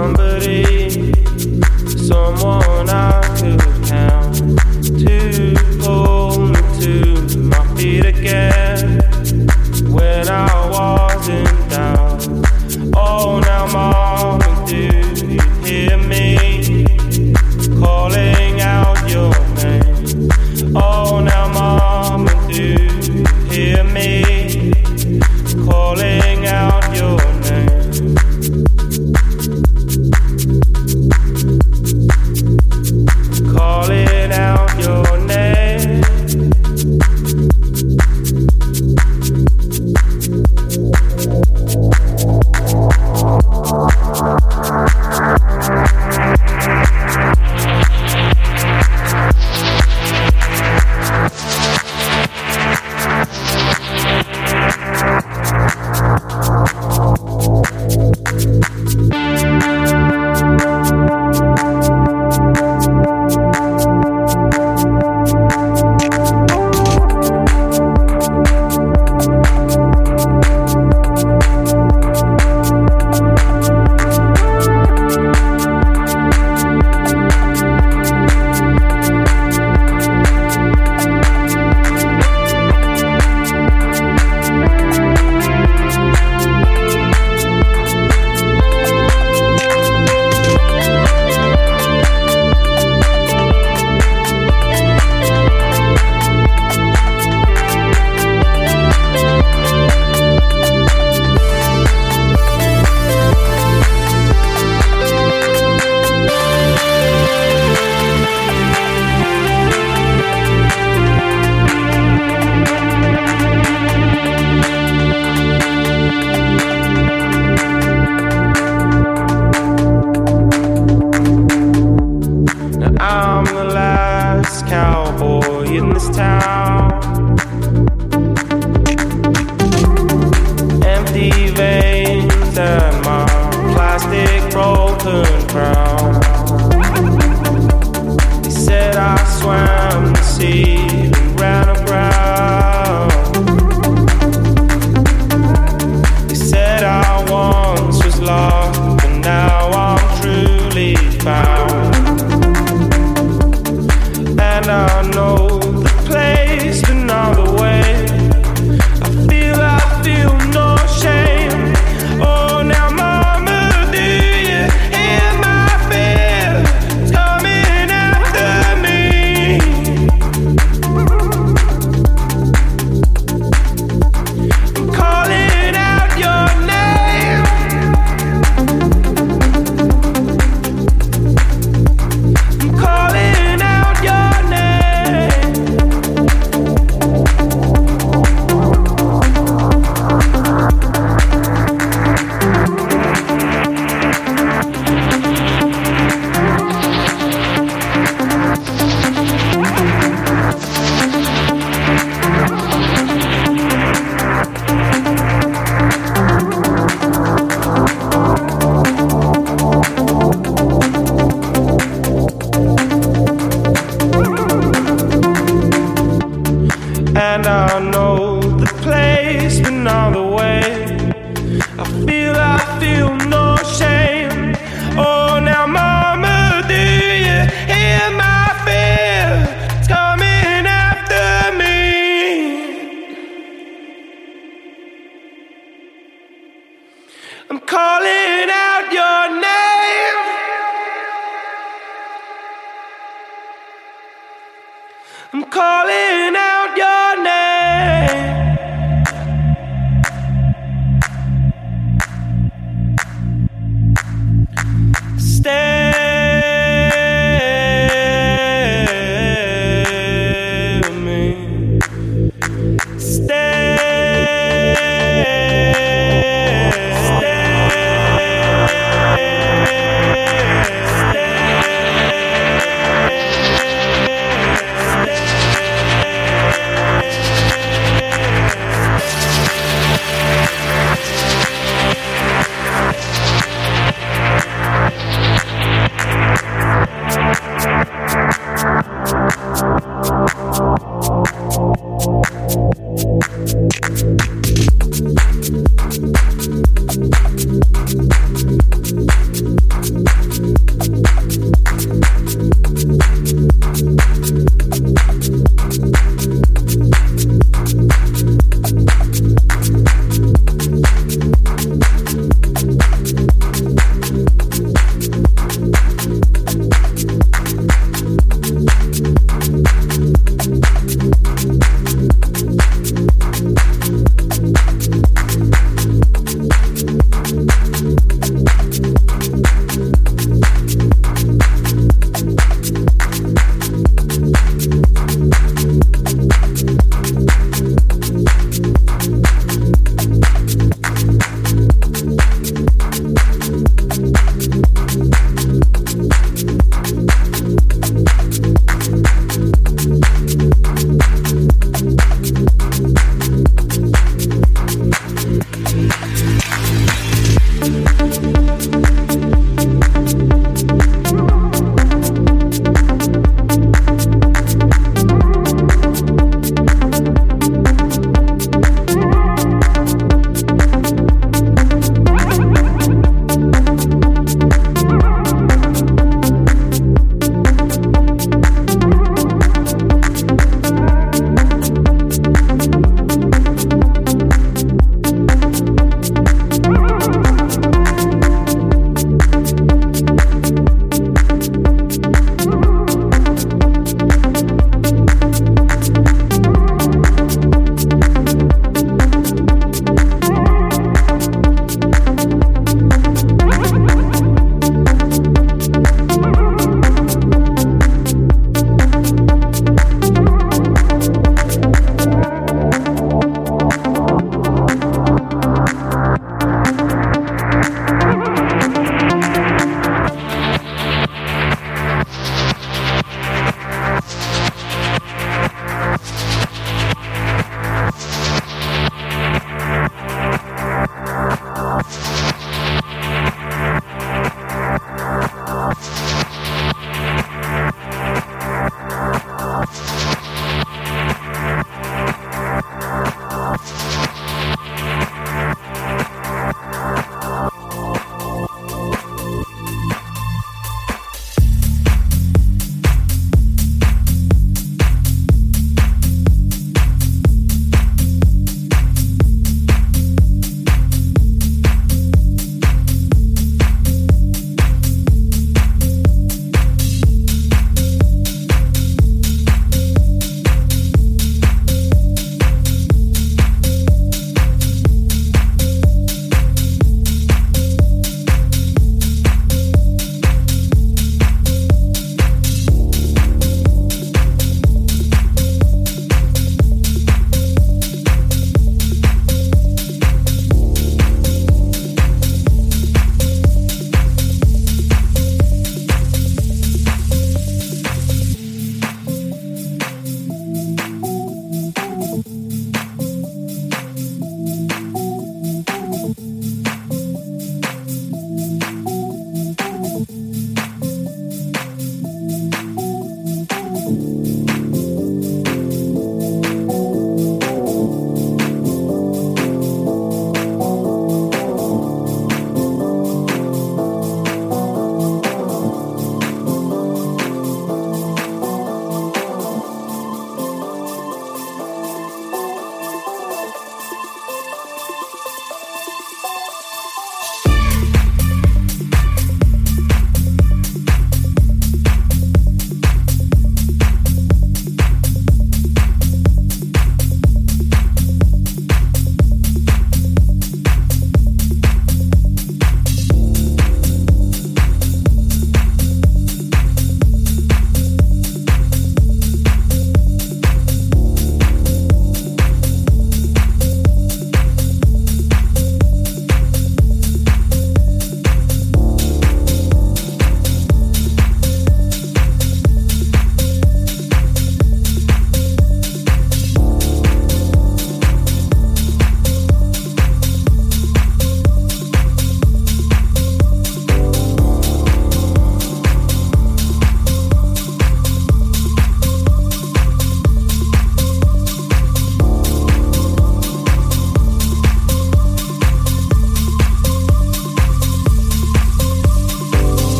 somebody, someone I know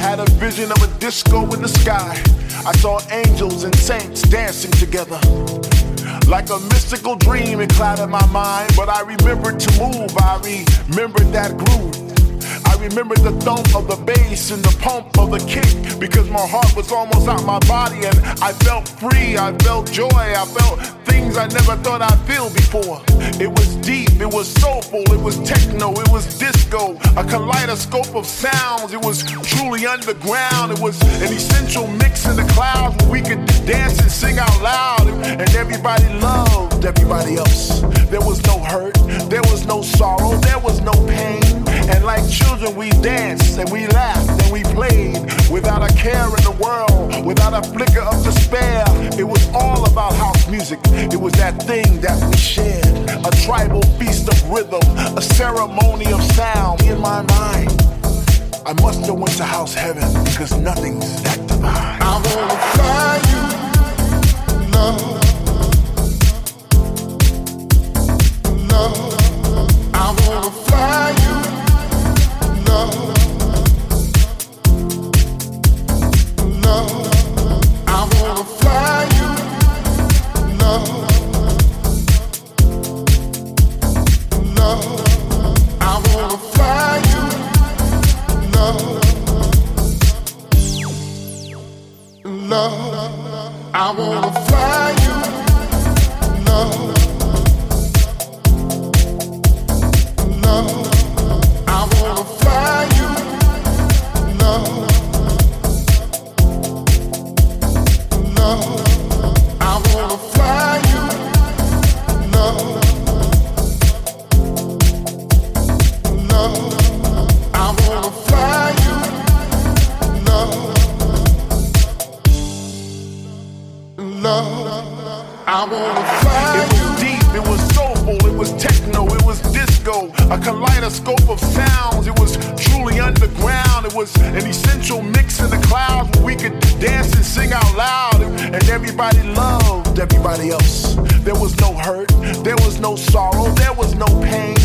had a vision of a disco in the sky. I saw angels and saints dancing together. Like a mystical dream, it clouded my mind, but I remembered to move. I remembered that groove. I remembered the thump of the bass and the pump of the kick because my heart was almost out my body and I felt free. I felt joy. I felt things I never thought I'd feel before underground. It was an essential mix in the clouds where we could dance and sing out loud. And everybody loved everybody else. There was no hurt, there was no sorrow, there was no pain. And like children, we danced and we laughed and we played without a care in the world, without a flicker of despair. It was all about house music. It was that thing that we shared. A tribal feast of rhythm, a ceremony of sound in my mind. I must have went to house heaven because nothing's that divine. I wanna fly you, love. Love. I wanna fly you, love. Love. I wanna fly I wanna fly you. Love, kaleidoscope of sounds. It was truly underground. It was an essential mix in the clouds where we could dance and sing out loud, and everybody loved everybody else. There was no hurt, there was no sorrow, there was no pain.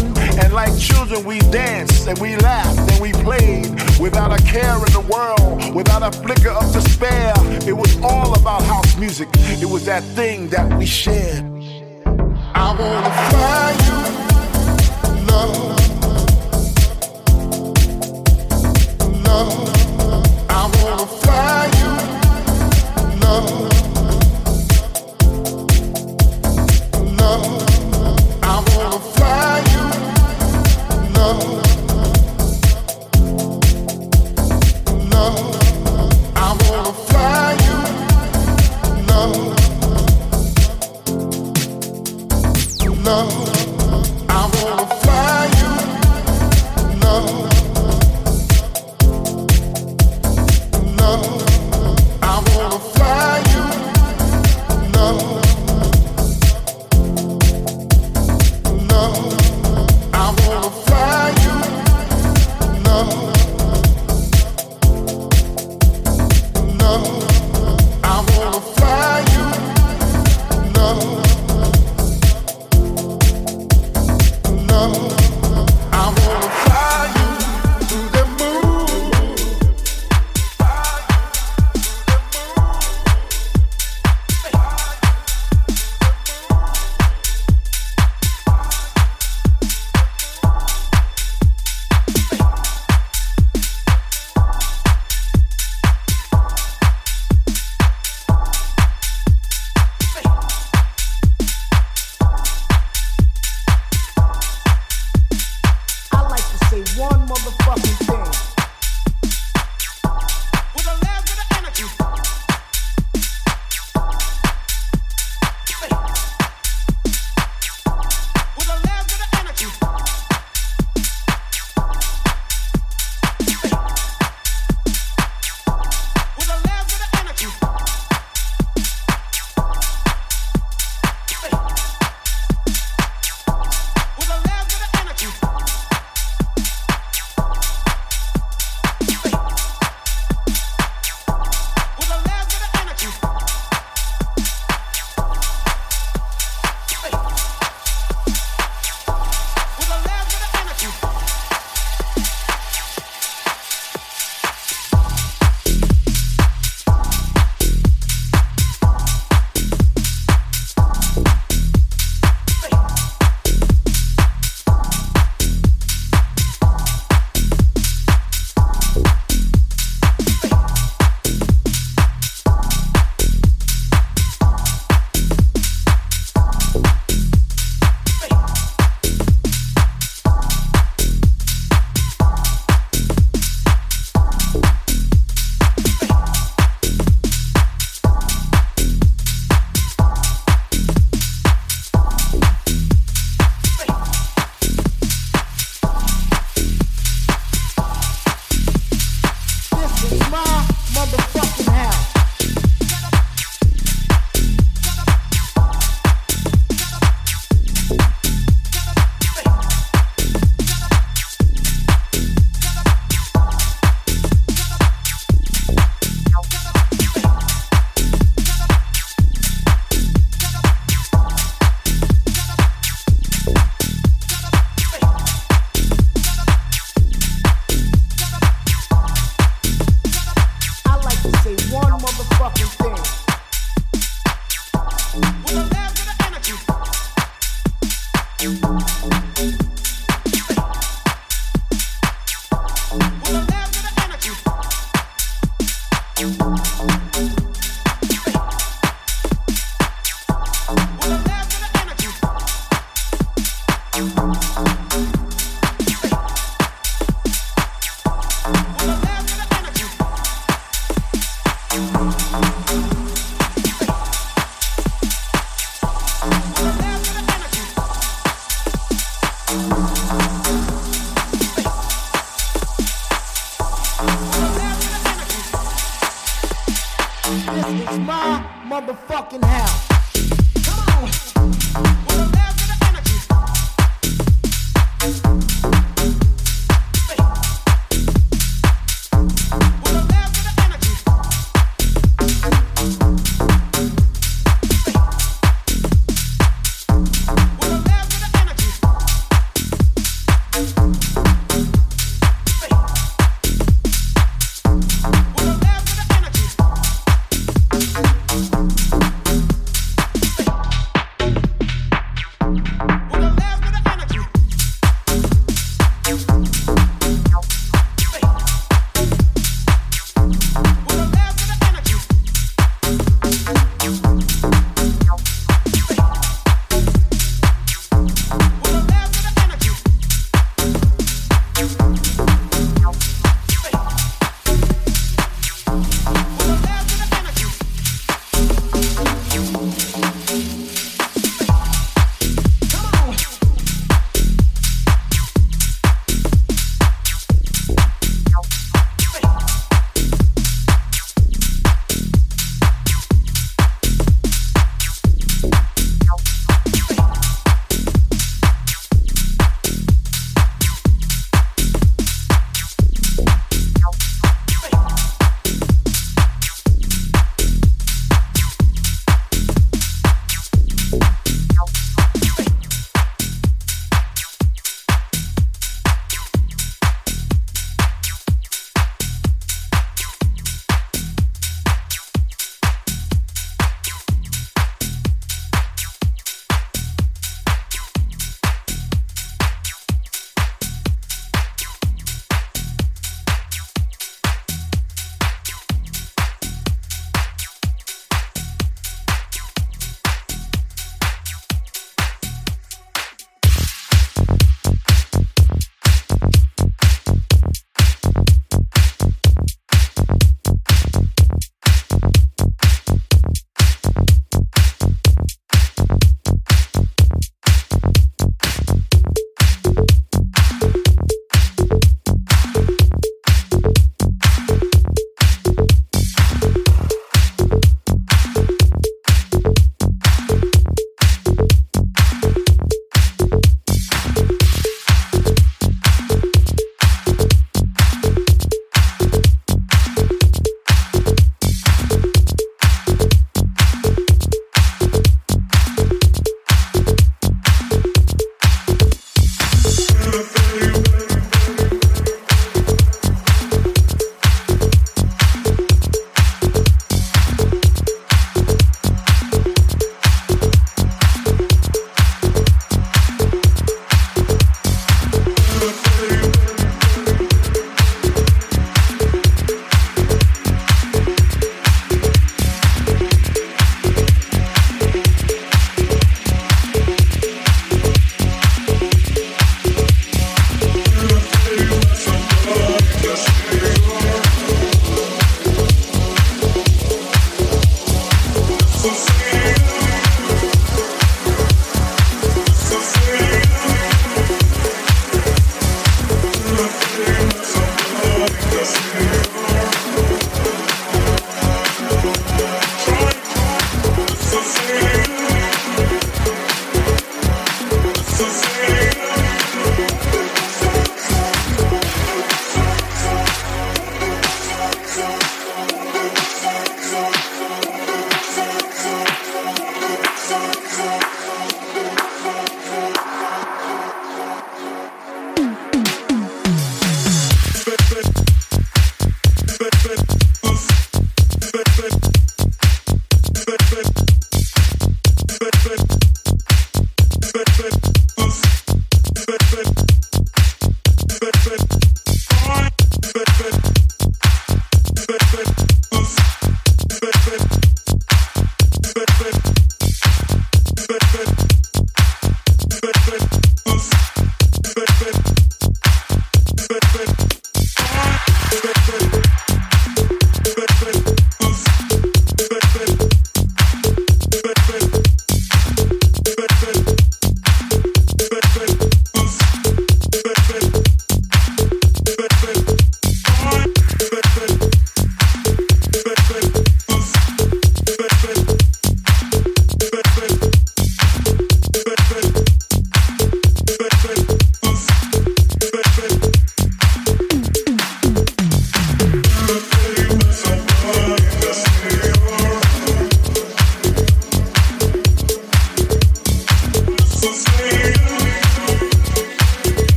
And like children, we danced and we laughed and we played without a care in the world, without a flicker of despair. It was all about house music. It was that thing that we shared. I wanna fly you, love. Love. I wanna fly you, love.